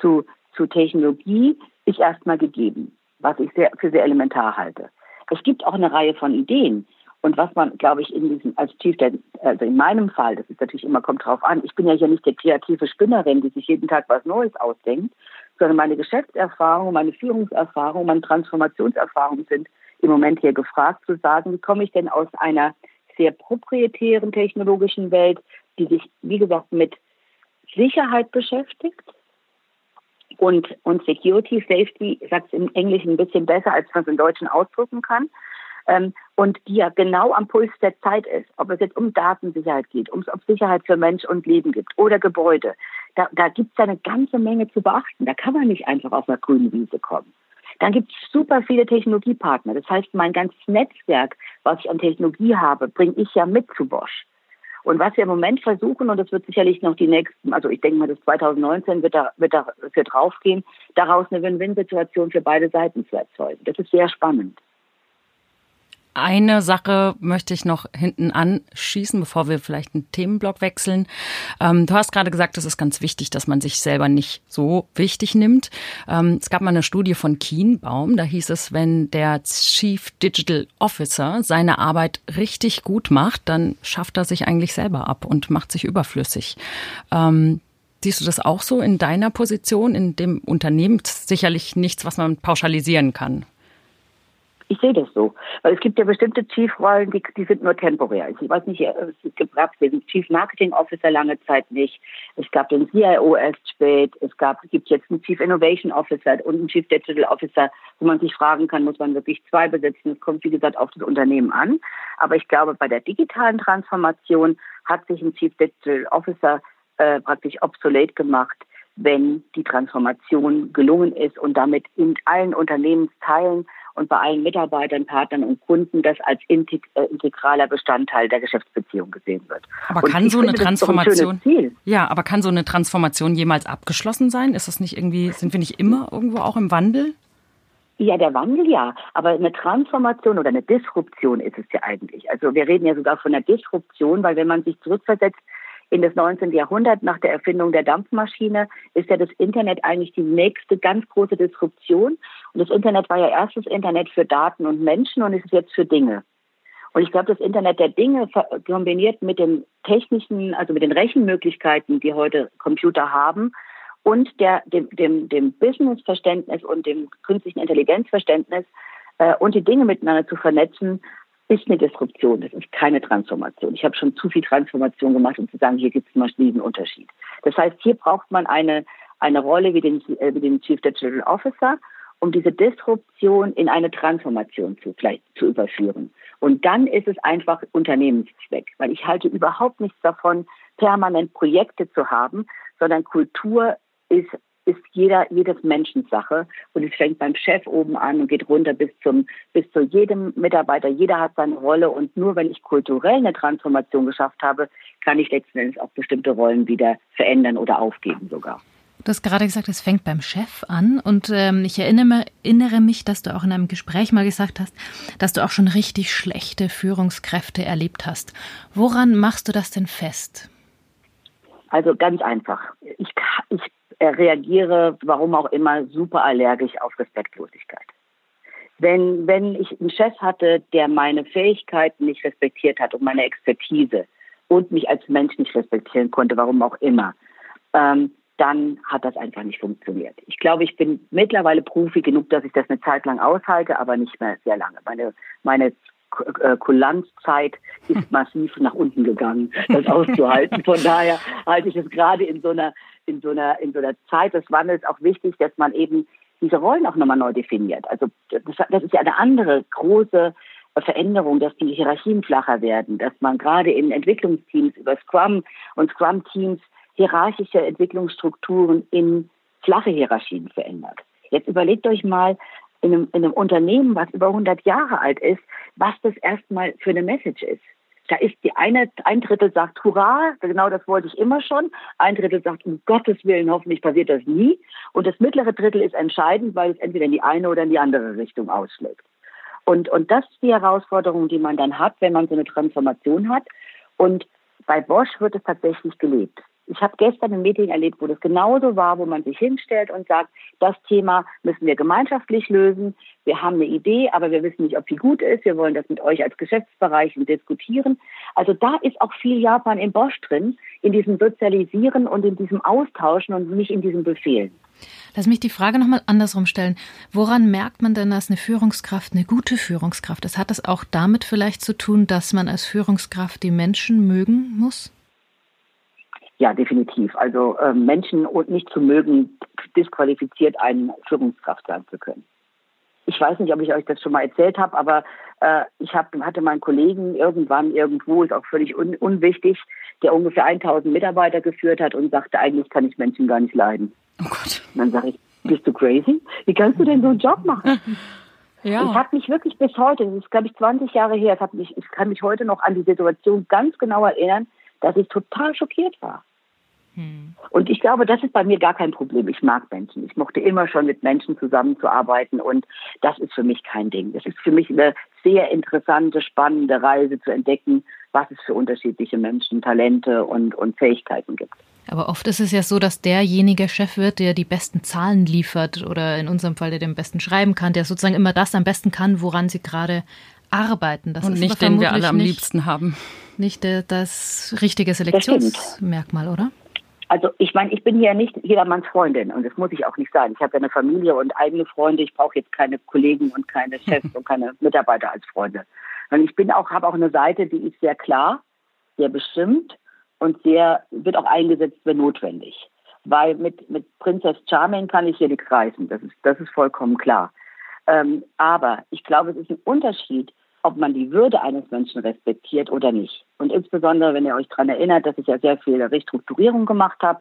zu, zu Technologie, ist erstmal gegeben, was ich sehr, für sehr elementar halte. Es gibt auch eine Reihe von Ideen. Und was man, glaube ich, in diesem, als Chief, also in meinem Fall, das ist natürlich immer, kommt drauf an, ich bin ja hier nicht die kreative Spinnerin, die sich jeden Tag was Neues ausdenkt, sondern meine Geschäftserfahrung, meine Führungserfahrung, meine Transformationserfahrung sind im Moment hier gefragt zu sagen, wie komme ich denn aus einer sehr proprietären technologischen Welt, die sich, wie gesagt, mit Sicherheit beschäftigt und, und Security, Safety, sagt es im Englischen ein bisschen besser, als man es im Deutschen ausdrücken kann, ähm, und die ja genau am Puls der Zeit ist, ob es jetzt um Datensicherheit geht, um Sicherheit für Mensch und Leben gibt oder Gebäude. Da, da gibt es eine ganze Menge zu beachten. Da kann man nicht einfach auf einer grünen Wiese kommen. Dann gibt es super viele Technologiepartner. Das heißt, mein ganzes Netzwerk, was ich an Technologie habe, bringe ich ja mit zu Bosch. Und was wir im Moment versuchen, und das wird sicherlich noch die nächsten, also ich denke mal, das 2019 wird da, wird da für draufgehen, daraus eine Win-Win-Situation für beide Seiten zu erzeugen. Das ist sehr spannend. Eine Sache möchte ich noch hinten anschießen, bevor wir vielleicht einen Themenblock wechseln. Ähm, du hast gerade gesagt, es ist ganz wichtig, dass man sich selber nicht so wichtig nimmt. Ähm, es gab mal eine Studie von Kienbaum, da hieß es, wenn der Chief Digital Officer seine Arbeit richtig gut macht, dann schafft er sich eigentlich selber ab und macht sich überflüssig. Ähm, Siehst du das auch so in deiner Position, in dem Unternehmen? Sicherlich nichts, was man pauschalisieren kann. Ich sehe das so. Weil es gibt ja bestimmte Chief-Rollen, die, die sind nur temporär. Ich weiß nicht, es gab den Chief Marketing Officer lange Zeit nicht. Es gab den CIO erst spät. Es gab, gibt jetzt einen Chief Innovation Officer und einen Chief Digital Officer, wo man sich fragen kann, muss man wirklich zwei besitzen? Es kommt, wie gesagt, auf das Unternehmen an. Aber ich glaube, bei der digitalen Transformation hat sich ein Chief Digital Officer äh, praktisch obsolet gemacht, wenn die Transformation gelungen ist und damit in allen Unternehmensteilen und bei allen Mitarbeitern, Partnern und Kunden das als äh, integraler Bestandteil der Geschäftsbeziehung gesehen wird. Aber und kann so eine Transformation, ein ja, aber kann so eine Transformation jemals abgeschlossen sein? Ist das nicht irgendwie, sind wir nicht immer irgendwo auch im Wandel? Ja, der Wandel ja, aber eine Transformation oder eine Disruption ist es ja eigentlich. Also wir reden ja sogar von einer Disruption, weil wenn man sich zurückversetzt in das 19. Jahrhundert nach der Erfindung der Dampfmaschine ist ja das Internet eigentlich die nächste ganz große Disruption. Und das Internet war ja erstes Internet für Daten und Menschen und ist es jetzt für Dinge. Und ich glaube, das Internet der Dinge kombiniert mit den technischen, also mit den Rechenmöglichkeiten, die heute Computer haben, und der, dem, dem, dem Business-Verständnis und dem künstlichen Intelligenzverständnis äh, und die Dinge miteinander zu vernetzen, ist eine Disruption, das ist keine Transformation. Ich habe schon zu viel Transformation gemacht, um zu sagen, hier gibt es mal diesen Unterschied. Das heißt, hier braucht man eine, eine Rolle wie den, äh, wie den Chief Digital Officer, um diese Disruption in eine Transformation zu, vielleicht zu überführen. Und dann ist es einfach Unternehmenszweck, weil ich halte überhaupt nichts davon, permanent Projekte zu haben, sondern Kultur ist ist jeder, jedes Menschensache. Und es fängt beim Chef oben an und geht runter bis zum, bis zu jedem Mitarbeiter. Jeder hat seine Rolle. Und nur wenn ich kulturell eine Transformation geschafft habe, kann ich letzten Endes auch bestimmte Rollen wieder verändern oder aufgeben sogar. Du hast gerade gesagt, es fängt beim Chef an. Und ähm, ich erinnere, erinnere mich, dass du auch in einem Gespräch mal gesagt hast, dass du auch schon richtig schlechte Führungskräfte erlebt hast. Woran machst du das denn fest? Also ganz einfach. Ich, ich reagiere, warum auch immer, super allergisch auf Respektlosigkeit. Wenn, wenn ich einen Chef hatte, der meine Fähigkeiten nicht respektiert hat und meine Expertise und mich als Mensch nicht respektieren konnte, warum auch immer, ähm, dann hat das einfach nicht funktioniert. Ich glaube, ich bin mittlerweile Profi genug, dass ich das eine Zeit lang aushalte, aber nicht mehr sehr lange. Meine, meine äh, Kulanzzeit ist massiv nach unten gegangen, das auszuhalten. Von daher halte ich es gerade in so einer, in so einer, in so einer Zeit des Wandels auch wichtig, dass man eben diese Rollen auch nochmal neu definiert. Also das, das ist ja eine andere große Veränderung, dass die Hierarchien flacher werden, dass man gerade in Entwicklungsteams über Scrum und Scrum-Teams hierarchische Entwicklungsstrukturen in flache Hierarchien verändert. Jetzt überlegt euch mal in einem, in einem Unternehmen, was über 100 Jahre alt ist, was das erstmal für eine Message ist. Da ist die eine, ein Drittel sagt Hurra, genau das wollte ich immer schon. Ein Drittel sagt, um Gottes Willen, hoffentlich passiert das nie. Und das mittlere Drittel ist entscheidend, weil es entweder in die eine oder in die andere Richtung ausschlägt. Und, und das ist die Herausforderung, die man dann hat, wenn man so eine Transformation hat. Und bei Bosch wird es tatsächlich gelebt. Ich habe gestern ein Meeting erlebt, wo das genauso war, wo man sich hinstellt und sagt, das Thema müssen wir gemeinschaftlich lösen. Wir haben eine Idee, aber wir wissen nicht, ob sie gut ist. Wir wollen das mit euch als Geschäftsbereich diskutieren. Also da ist auch viel Japan in Bosch drin, in diesem Sozialisieren und in diesem Austauschen und nicht in diesem Befehlen. Lass mich die Frage nochmal andersrum stellen. Woran merkt man denn, dass eine Führungskraft eine gute Führungskraft ist? Hat das auch damit vielleicht zu tun, dass man als Führungskraft die Menschen mögen muss? Ja, definitiv. Also äh, Menschen nicht zu mögen, disqualifiziert einen Führungskraft sein zu können. Ich weiß nicht, ob ich euch das schon mal erzählt habe, aber äh, ich hab, hatte meinen Kollegen irgendwann irgendwo, ist auch völlig un unwichtig, der ungefähr 1000 Mitarbeiter geführt hat und sagte, eigentlich kann ich Menschen gar nicht leiden. Oh Gott. Und dann sage ich, bist du crazy? Wie kannst du denn so einen Job machen? Ja. Und hat mich wirklich bis heute, das ist glaube ich 20 Jahre her, hat mich, ich kann mich heute noch an die Situation ganz genau erinnern, dass ich total schockiert war. Hm. Und ich glaube, das ist bei mir gar kein Problem. Ich mag Menschen. Ich mochte immer schon mit Menschen zusammenzuarbeiten und das ist für mich kein Ding. Das ist für mich eine sehr interessante, spannende Reise zu entdecken, was es für unterschiedliche Menschen, Talente und, und Fähigkeiten gibt. Aber oft ist es ja so, dass derjenige Chef wird, der die besten Zahlen liefert oder in unserem Fall, der den besten schreiben kann, der sozusagen immer das am besten kann, woran sie gerade arbeiten. Das und nicht den wir alle am liebsten haben. Nicht das richtige Selektionsmerkmal, oder? Also ich meine, ich bin ja nicht jedermanns Freundin und das muss ich auch nicht sein. Ich habe ja eine Familie und eigene Freunde. Ich brauche jetzt keine Kollegen und keine Chefs und keine Mitarbeiter als Freunde. Und ich bin auch, habe auch eine Seite, die ist sehr klar, sehr bestimmt und sehr wird auch eingesetzt, wenn notwendig. Weil mit mit Prinzess Charming kann ich hier nichts reißen. Das ist das ist vollkommen klar. Ähm, aber ich glaube, es ist ein Unterschied, ob man die Würde eines Menschen respektiert oder nicht. Und insbesondere, wenn ihr euch daran erinnert, dass ich ja sehr viel Restrukturierung gemacht habe,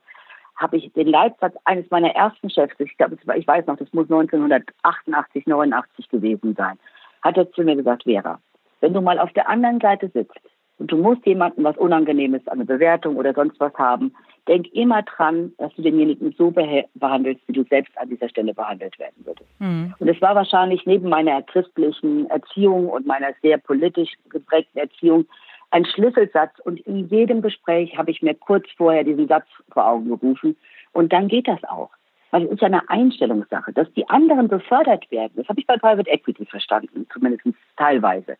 habe ich den Leitsatz eines meiner ersten Chefs, ich glaube, ich weiß noch, das muss 1988, 89 gewesen sein, hat er zu mir gesagt, Vera, wenn du mal auf der anderen Seite sitzt und du musst jemandem was Unangenehmes, eine Bewertung oder sonst was haben, denk immer dran, dass du denjenigen so behandelst, wie du selbst an dieser Stelle behandelt werden würdest. Mhm. Und es war wahrscheinlich neben meiner christlichen Erziehung und meiner sehr politisch geprägten Erziehung ein Schlüsselsatz. Und in jedem Gespräch habe ich mir kurz vorher diesen Satz vor Augen gerufen. Und dann geht das auch. Weil es ist ja eine Einstellungssache, dass die anderen befördert werden. Das habe ich bei Private Equity verstanden, zumindest teilweise.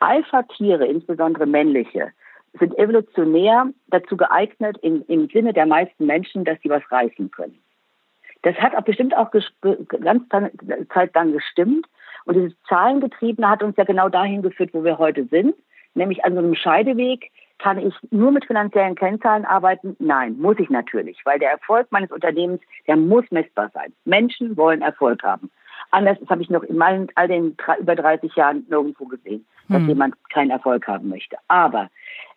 Alpha-Tiere, insbesondere männliche, sind evolutionär dazu geeignet, in, im Sinne der meisten Menschen, dass sie was reißen können. Das hat auch bestimmt auch ganz Zeit lang gestimmt. Und dieses Zahlengetriebene hat uns ja genau dahin geführt, wo wir heute sind. Nämlich an so einem Scheideweg kann ich nur mit finanziellen Kennzahlen arbeiten? Nein, muss ich natürlich, weil der Erfolg meines Unternehmens, der muss messbar sein. Menschen wollen Erfolg haben. Anders, das habe ich noch in meinen, all den über 30 Jahren nirgendwo gesehen, dass hm. jemand keinen Erfolg haben möchte. Aber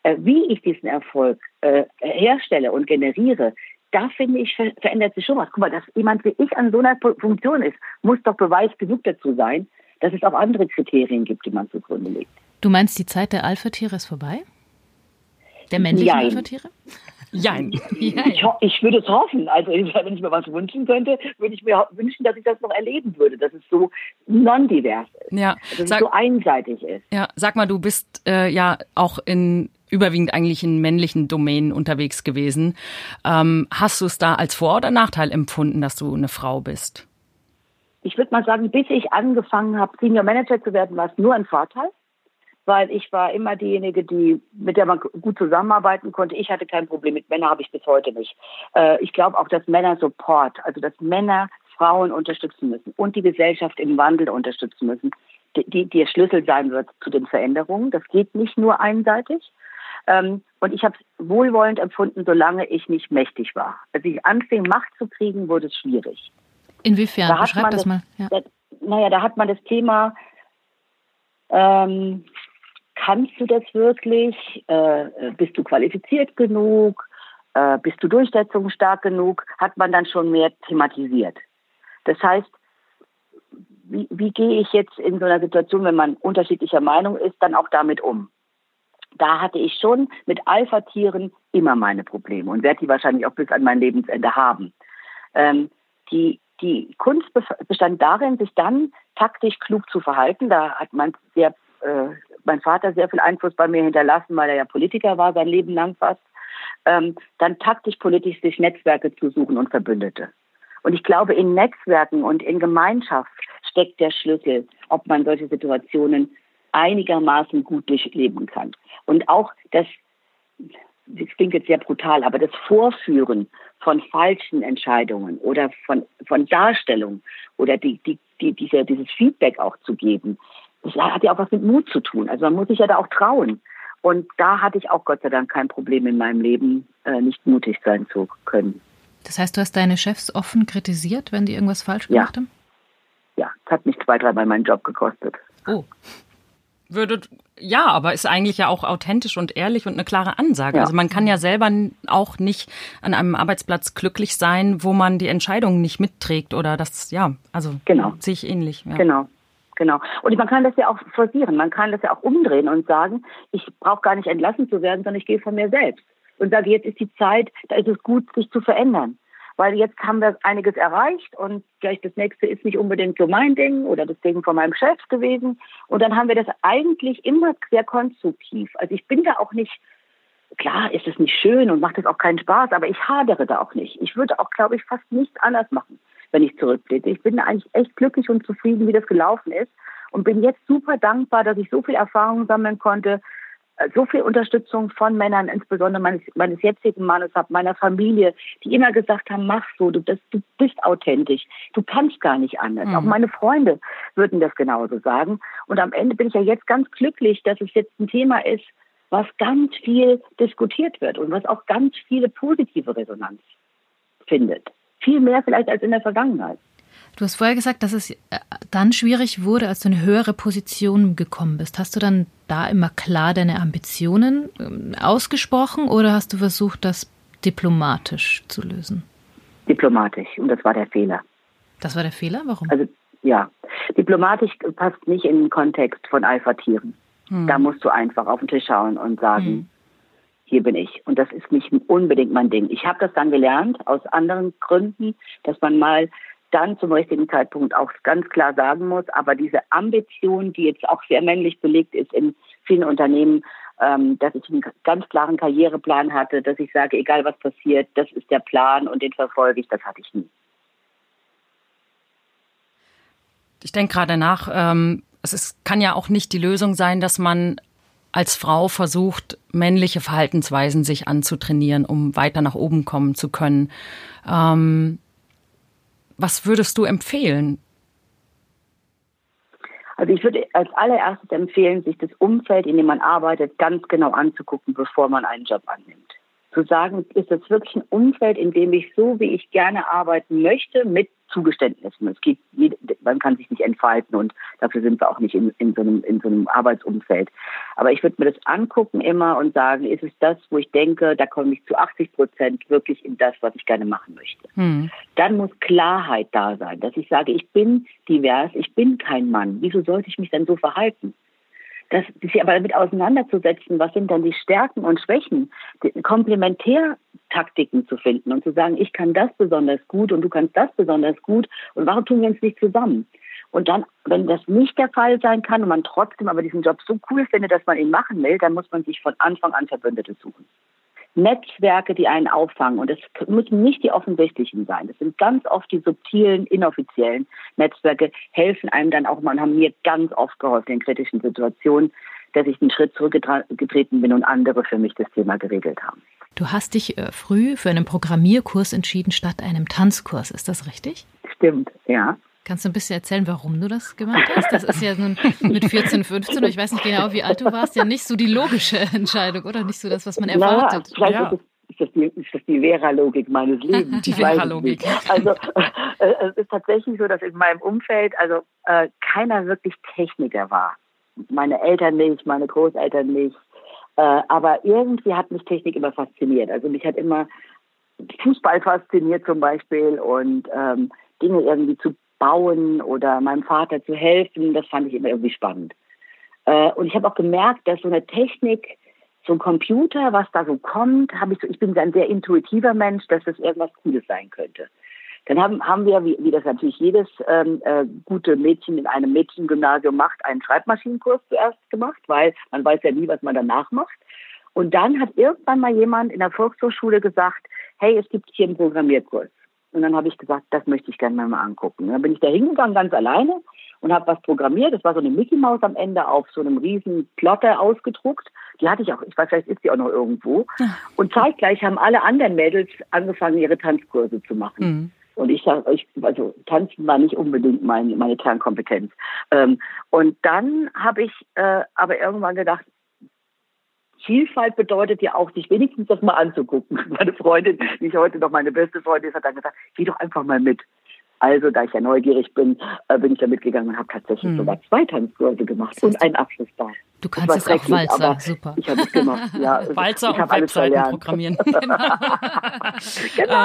äh, wie ich diesen Erfolg äh, herstelle und generiere, da finde ich, ver verändert sich schon was. Guck mal, dass jemand wie ich an so einer Funktion ist, muss doch Beweis genug dazu sein, dass es auch andere Kriterien gibt, die man zugrunde legt. Du meinst, die Zeit der Alpha-Tiere ist vorbei? Der männlichen Alpha-Tiere? Jein. Ich, ich, würde es hoffen. Also wenn ich mir was wünschen könnte, würde ich mir wünschen, dass ich das noch erleben würde, dass es so non-divers ist. Ja, dass es sag, so einseitig ist. Ja, sag mal, du bist äh, ja auch in überwiegend eigentlich in männlichen Domänen unterwegs gewesen. Ähm, hast du es da als Vor- oder Nachteil empfunden, dass du eine Frau bist? Ich würde mal sagen, bis ich angefangen habe, Senior Manager zu werden, war es nur ein Vorteil weil ich war immer diejenige, die, mit der man gut zusammenarbeiten konnte. Ich hatte kein Problem mit Männern, habe ich bis heute nicht. Äh, ich glaube auch, dass Männer Support, also dass Männer Frauen unterstützen müssen und die Gesellschaft im Wandel unterstützen müssen, die, der Schlüssel sein wird zu den Veränderungen. Das geht nicht nur einseitig. Ähm, und ich habe es wohlwollend empfunden, solange ich nicht mächtig war. Als ich anfing, Macht zu kriegen, wurde es schwierig. Inwiefern? Da Beschreib das, das, mal. Ja. Da, naja, da hat man das Thema, ähm, kannst du das wirklich? Äh, bist du qualifiziert genug? Äh, bist du durchsetzungsstark genug? Hat man dann schon mehr thematisiert. Das heißt, wie, wie gehe ich jetzt in so einer Situation, wenn man unterschiedlicher Meinung ist, dann auch damit um? Da hatte ich schon mit Alpha-Tieren immer meine Probleme und werde die wahrscheinlich auch bis an mein Lebensende haben. Ähm, die, die Kunst bestand darin, sich dann taktisch klug zu verhalten. Da hat mein, sehr, äh, mein Vater sehr viel Einfluss bei mir hinterlassen, weil er ja Politiker war, sein Leben lang fast. Ähm, dann taktisch politisch sich Netzwerke zu suchen und Verbündete. Und ich glaube, in Netzwerken und in Gemeinschaft steckt der Schlüssel, ob man solche Situationen einigermaßen gut durchleben kann. Und auch das, das klingt jetzt sehr brutal, aber das Vorführen von falschen Entscheidungen oder von, von Darstellung oder die, die, die, diese, dieses Feedback auch zu geben, das hat ja auch was mit Mut zu tun. Also man muss sich ja da auch trauen. Und da hatte ich auch Gott sei Dank kein Problem in meinem Leben, äh, nicht mutig sein zu können. Das heißt, du hast deine Chefs offen kritisiert, wenn die irgendwas falsch gemacht ja. haben? Ja, es hat mich zwei, dreimal meinen Job gekostet. Oh. Würde, ja, aber ist eigentlich ja auch authentisch und ehrlich und eine klare Ansage. Ja. Also man kann ja selber auch nicht an einem Arbeitsplatz glücklich sein, wo man die Entscheidungen nicht mitträgt oder das, ja, also genau. sehe ich ähnlich. Ja. Genau. Genau. Und man kann das ja auch forcieren. Man kann das ja auch umdrehen und sagen, ich brauche gar nicht entlassen zu werden, sondern ich gehe von mir selbst und sage, jetzt ist die Zeit, da ist es gut, sich zu verändern. Weil jetzt haben wir einiges erreicht und gleich das nächste ist nicht unbedingt so mein Ding oder das Ding von meinem Chef gewesen. Und dann haben wir das eigentlich immer sehr konstruktiv. Also ich bin da auch nicht, klar ist es nicht schön und macht es auch keinen Spaß, aber ich hadere da auch nicht. Ich würde auch, glaube ich, fast nichts anders machen, wenn ich zurückblicke. Ich bin eigentlich echt glücklich und zufrieden, wie das gelaufen ist und bin jetzt super dankbar, dass ich so viel Erfahrung sammeln konnte, so viel Unterstützung von Männern, insbesondere meines, meines jetzigen Mannes, habe, meiner Familie, die immer gesagt haben, mach so, du, das, du bist authentisch, du kannst gar nicht anders. Mhm. Auch meine Freunde würden das genauso sagen. Und am Ende bin ich ja jetzt ganz glücklich, dass es jetzt ein Thema ist, was ganz viel diskutiert wird und was auch ganz viele positive Resonanz findet. Viel mehr vielleicht als in der Vergangenheit. Du hast vorher gesagt, dass es äh, dann schwierig wurde, als du in eine höhere Position gekommen bist. Hast du dann da immer klar deine Ambitionen ähm, ausgesprochen oder hast du versucht, das diplomatisch zu lösen? Diplomatisch. Und das war der Fehler. Das war der Fehler? Warum? Also, ja. Diplomatisch passt nicht in den Kontext von Alpha-Tieren. Hm. Da musst du einfach auf den Tisch schauen und sagen, hm. Hier bin ich. Und das ist nicht unbedingt mein Ding. Ich habe das dann gelernt aus anderen Gründen, dass man mal dann zum richtigen Zeitpunkt auch ganz klar sagen muss. Aber diese Ambition, die jetzt auch sehr männlich belegt ist in vielen Unternehmen, ähm, dass ich einen ganz klaren Karriereplan hatte, dass ich sage, egal was passiert, das ist der Plan und den verfolge ich, das hatte ich nie. Ich denke gerade nach, ähm, es ist, kann ja auch nicht die Lösung sein, dass man als Frau versucht, männliche Verhaltensweisen sich anzutrainieren, um weiter nach oben kommen zu können. Ähm, was würdest du empfehlen? Also ich würde als allererstes empfehlen, sich das Umfeld, in dem man arbeitet, ganz genau anzugucken, bevor man einen Job annimmt. Zu sagen, ist das wirklich ein Umfeld, in dem ich so, wie ich gerne arbeiten möchte, mit Zugeständnissen. Es geht, man kann sich nicht entfalten und dafür sind wir auch nicht in, in, so, einem, in so einem Arbeitsumfeld. Aber ich würde mir das angucken immer und sagen, ist es das, wo ich denke, da komme ich zu 80 Prozent wirklich in das, was ich gerne machen möchte. Hm. Dann muss Klarheit da sein, dass ich sage, ich bin divers, ich bin kein Mann. Wieso sollte ich mich denn so verhalten? Das, sich aber damit auseinanderzusetzen, was sind dann die Stärken und Schwächen, Komplementärtaktiken zu finden und zu sagen, ich kann das besonders gut und du kannst das besonders gut und warum tun wir uns nicht zusammen? Und dann, wenn das nicht der Fall sein kann und man trotzdem aber diesen Job so cool findet, dass man ihn machen will, dann muss man sich von Anfang an Verbündete suchen. Netzwerke, die einen auffangen. Und es müssen nicht die offensichtlichen sein. Das sind ganz oft die subtilen, inoffiziellen Netzwerke, helfen einem dann auch, man haben mir ganz oft geholfen in kritischen Situationen, dass ich einen Schritt zurückgetreten bin und andere für mich das Thema geregelt haben. Du hast dich äh, früh für einen Programmierkurs entschieden statt einem Tanzkurs, ist das richtig? Stimmt, ja. Kannst du ein bisschen erzählen, warum du das gemacht hast? Das ist ja nun mit 14, 15, ich weiß nicht genau, wie alt du warst, ja nicht so die logische Entscheidung, oder? Nicht so das, was man erwartet. Naja, ja. ist, ist, das die, ist das die Vera-Logik meines Lebens. Die Vera-Logik. Also äh, es ist tatsächlich so, dass in meinem Umfeld also äh, keiner wirklich Techniker war. Meine Eltern nicht, meine Großeltern nicht. Äh, aber irgendwie hat mich Technik immer fasziniert. Also mich hat immer Fußball fasziniert zum Beispiel und ähm, Dinge irgendwie zu bauen oder meinem Vater zu helfen, das fand ich immer irgendwie spannend. Äh, und ich habe auch gemerkt, dass so eine Technik, so ein Computer, was da so kommt, habe ich so, ich bin ein sehr intuitiver Mensch, dass das irgendwas Cooles sein könnte. Dann haben, haben wir, wie, wie das natürlich jedes ähm, äh, gute Mädchen in einem Mädchengymnasium macht, einen Schreibmaschinenkurs zuerst gemacht, weil man weiß ja nie, was man danach macht. Und dann hat irgendwann mal jemand in der Volkshochschule gesagt, hey, es gibt hier einen Programmierkurs. Und dann habe ich gesagt, das möchte ich gerne mal angucken. Dann bin ich da hingegangen, ganz alleine, und habe was programmiert. Das war so eine Mickey Maus am Ende auf so einem riesen Plotter ausgedruckt. Die hatte ich auch, ich weiß, vielleicht ist die auch noch irgendwo. Und zeitgleich haben alle anderen Mädels angefangen, ihre Tanzkurse zu machen. Mhm. Und ich sage, ich, also tanzen war nicht unbedingt meine, meine Kernkompetenz. Ähm, und dann habe ich äh, aber irgendwann gedacht, Vielfalt bedeutet ja auch, sich wenigstens das mal anzugucken. Meine Freundin, die ich heute noch meine beste Freundin ist, hat dann gesagt, geh doch einfach mal mit. Also, da ich ja neugierig bin, äh, bin ich da mitgegangen und habe tatsächlich hm. sogar zwei Tanzkurse gemacht das heißt, und einen Abschlussbad. Du kannst jetzt auch Walzer, super. Ich habe es gemacht, ja. Walzer und Webseiten programmieren. genau.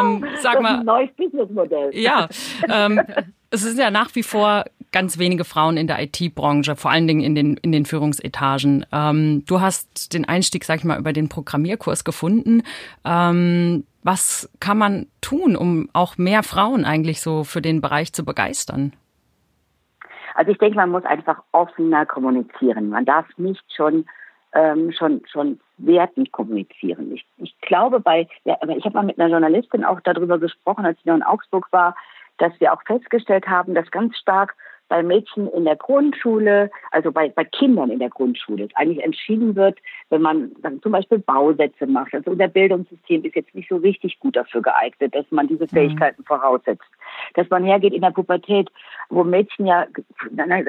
Ähm, sag mal, ein neues Businessmodell. Ja, ähm, es ist ja nach wie vor ganz wenige Frauen in der IT-Branche, vor allen Dingen in den, in den Führungsetagen. Ähm, du hast den Einstieg, sag ich mal, über den Programmierkurs gefunden. Ähm, was kann man tun, um auch mehr Frauen eigentlich so für den Bereich zu begeistern? Also ich denke, man muss einfach offener kommunizieren. Man darf nicht schon ähm, schon schon wertend kommunizieren. Ich, ich glaube bei, ja, ich habe mal mit einer Journalistin auch darüber gesprochen, als ich noch in Augsburg war, dass wir auch festgestellt haben, dass ganz stark bei Mädchen in der Grundschule, also bei, bei Kindern in der Grundschule, eigentlich entschieden wird, wenn man dann zum Beispiel Bausätze macht. Also unser Bildungssystem ist jetzt nicht so richtig gut dafür geeignet, dass man diese mhm. Fähigkeiten mhm. voraussetzt. Dass man hergeht in der Pubertät, wo Mädchen ja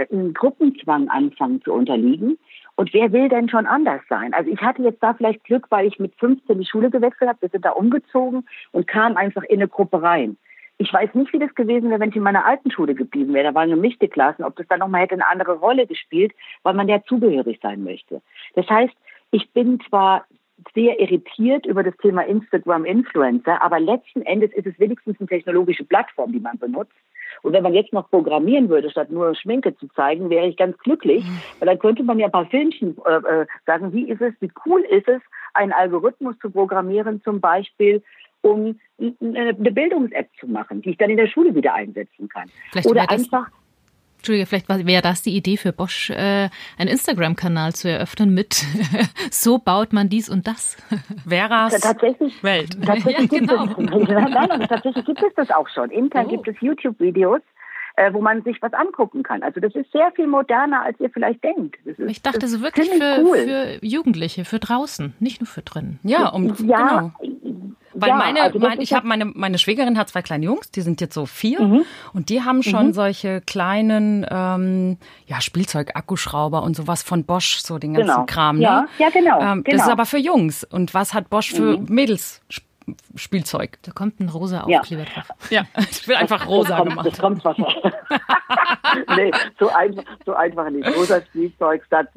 in Gruppenzwang anfangen zu unterliegen. Und wer will denn schon anders sein? Also ich hatte jetzt da vielleicht Glück, weil ich mit 15 die Schule gewechselt habe. Wir sind da umgezogen und kam einfach in eine Gruppe rein. Ich weiß nicht, wie das gewesen wäre, wenn ich in meiner alten Schule geblieben wäre. Da waren gemischte Klassen, ob das dann nochmal hätte eine andere Rolle gespielt, weil man ja zugehörig sein möchte. Das heißt, ich bin zwar sehr irritiert über das Thema Instagram Influencer, aber letzten Endes ist es wenigstens eine technologische Plattform, die man benutzt. Und wenn man jetzt noch programmieren würde, statt nur Schminke zu zeigen, wäre ich ganz glücklich, weil dann könnte man ja ein paar Filmchen äh, äh sagen, wie ist es, wie cool ist es, einen Algorithmus zu programmieren, zum Beispiel, um eine Bildungs-App zu machen, die ich dann in der Schule wieder einsetzen kann. Vielleicht Oder einfach Entschuldige, vielleicht wäre das die Idee für Bosch, äh, einen Instagram-Kanal zu eröffnen mit so baut man dies und das. Veras tatsächlich, Welt. Tatsächlich, ja, genau. gibt es, nein, nein, tatsächlich gibt es das auch schon. Intern oh. gibt es YouTube-Videos, äh, wo man sich was angucken kann. Also das ist sehr viel moderner, als ihr vielleicht denkt. Ist, ich dachte so wirklich für, cool. für Jugendliche, für draußen, nicht nur für drinnen. Ja, um, ja, genau. Weil ja, meine, also mein, ich habe meine, meine Schwägerin hat zwei kleine Jungs, die sind jetzt so vier mhm. und die haben schon mhm. solche kleinen ähm, ja, Spielzeug-Akkuschrauber und sowas von Bosch, so den ganzen genau. Kram. Ne? Ja, ja genau, ähm, genau. Das ist aber für Jungs. Und was hat Bosch für mhm. Mädels? Spielzeug. Da kommt ein rosa Aufkleber ja. drauf. Ja, ich will einfach rosa das gemacht. Das kommt was. nee, so einfach, so einfach nicht. Rosa Spielzeug, das,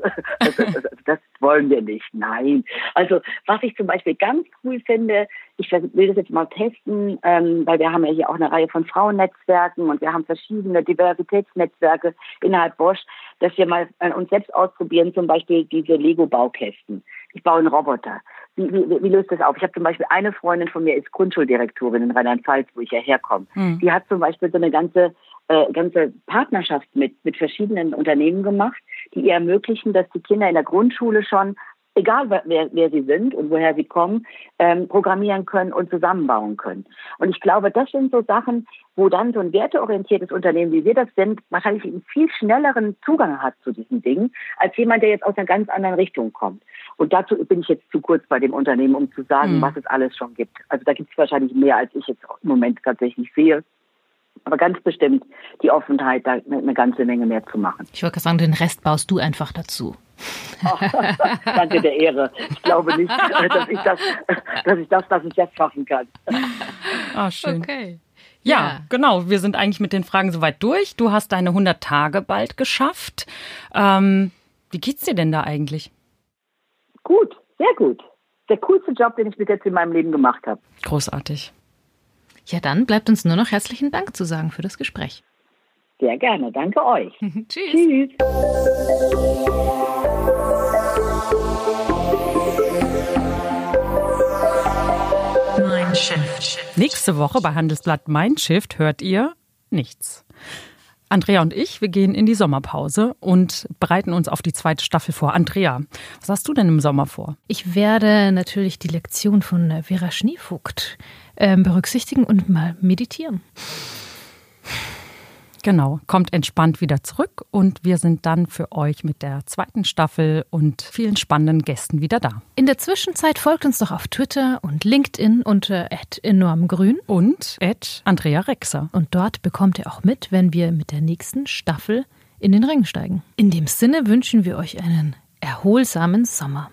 das, wollen wir nicht. Nein. Also, was ich zum Beispiel ganz cool finde, ich will das jetzt mal testen, ähm, weil wir haben ja hier auch eine Reihe von Frauennetzwerken und wir haben verschiedene Diversitätsnetzwerke innerhalb Bosch, dass wir mal an uns selbst ausprobieren, zum Beispiel diese Lego-Baukästen. Ich baue einen Roboter. Wie, wie, wie löst das auf? Ich habe zum Beispiel eine Freundin von mir ist Grundschuldirektorin in Rheinland-Pfalz, wo ich ja herkomme. Mhm. Die hat zum Beispiel so eine ganze äh, ganze Partnerschaft mit mit verschiedenen Unternehmen gemacht, die ihr ermöglichen, dass die Kinder in der Grundschule schon egal wer, wer sie sind und woher sie kommen, ähm, programmieren können und zusammenbauen können. Und ich glaube, das sind so Sachen, wo dann so ein werteorientiertes Unternehmen, wie wir das sind, wahrscheinlich einen viel schnelleren Zugang hat zu diesen Dingen, als jemand, der jetzt aus einer ganz anderen Richtung kommt. Und dazu bin ich jetzt zu kurz bei dem Unternehmen, um zu sagen, mhm. was es alles schon gibt. Also da gibt es wahrscheinlich mehr, als ich jetzt im Moment tatsächlich sehe. Aber ganz bestimmt die Offenheit, da eine ganze Menge mehr zu machen. Ich wollte sagen, den Rest baust du einfach dazu. Oh, danke der Ehre. Ich glaube nicht, dass ich das, dass ich das, dass ich das schaffen kann. Ah, oh, schön. Okay. Ja, ja, genau. Wir sind eigentlich mit den Fragen soweit durch. Du hast deine 100 Tage bald geschafft. Ähm, wie geht's dir denn da eigentlich? Gut, sehr gut. Der coolste Job, den ich bis jetzt in meinem Leben gemacht habe. Großartig. Ja, dann bleibt uns nur noch herzlichen Dank zu sagen für das Gespräch. Sehr gerne. Danke euch. Tschüss. Tschüss. Nächste Woche bei Handelsblatt Mindshift hört ihr nichts. Andrea und ich, wir gehen in die Sommerpause und bereiten uns auf die zweite Staffel vor. Andrea, was hast du denn im Sommer vor? Ich werde natürlich die Lektion von Vera Schneevogt äh, berücksichtigen und mal meditieren. Genau, kommt entspannt wieder zurück und wir sind dann für euch mit der zweiten Staffel und vielen spannenden Gästen wieder da. In der Zwischenzeit folgt uns doch auf Twitter und LinkedIn unter enormgrün und Andrea Rexer. Und dort bekommt ihr auch mit, wenn wir mit der nächsten Staffel in den Ring steigen. In dem Sinne wünschen wir euch einen erholsamen Sommer.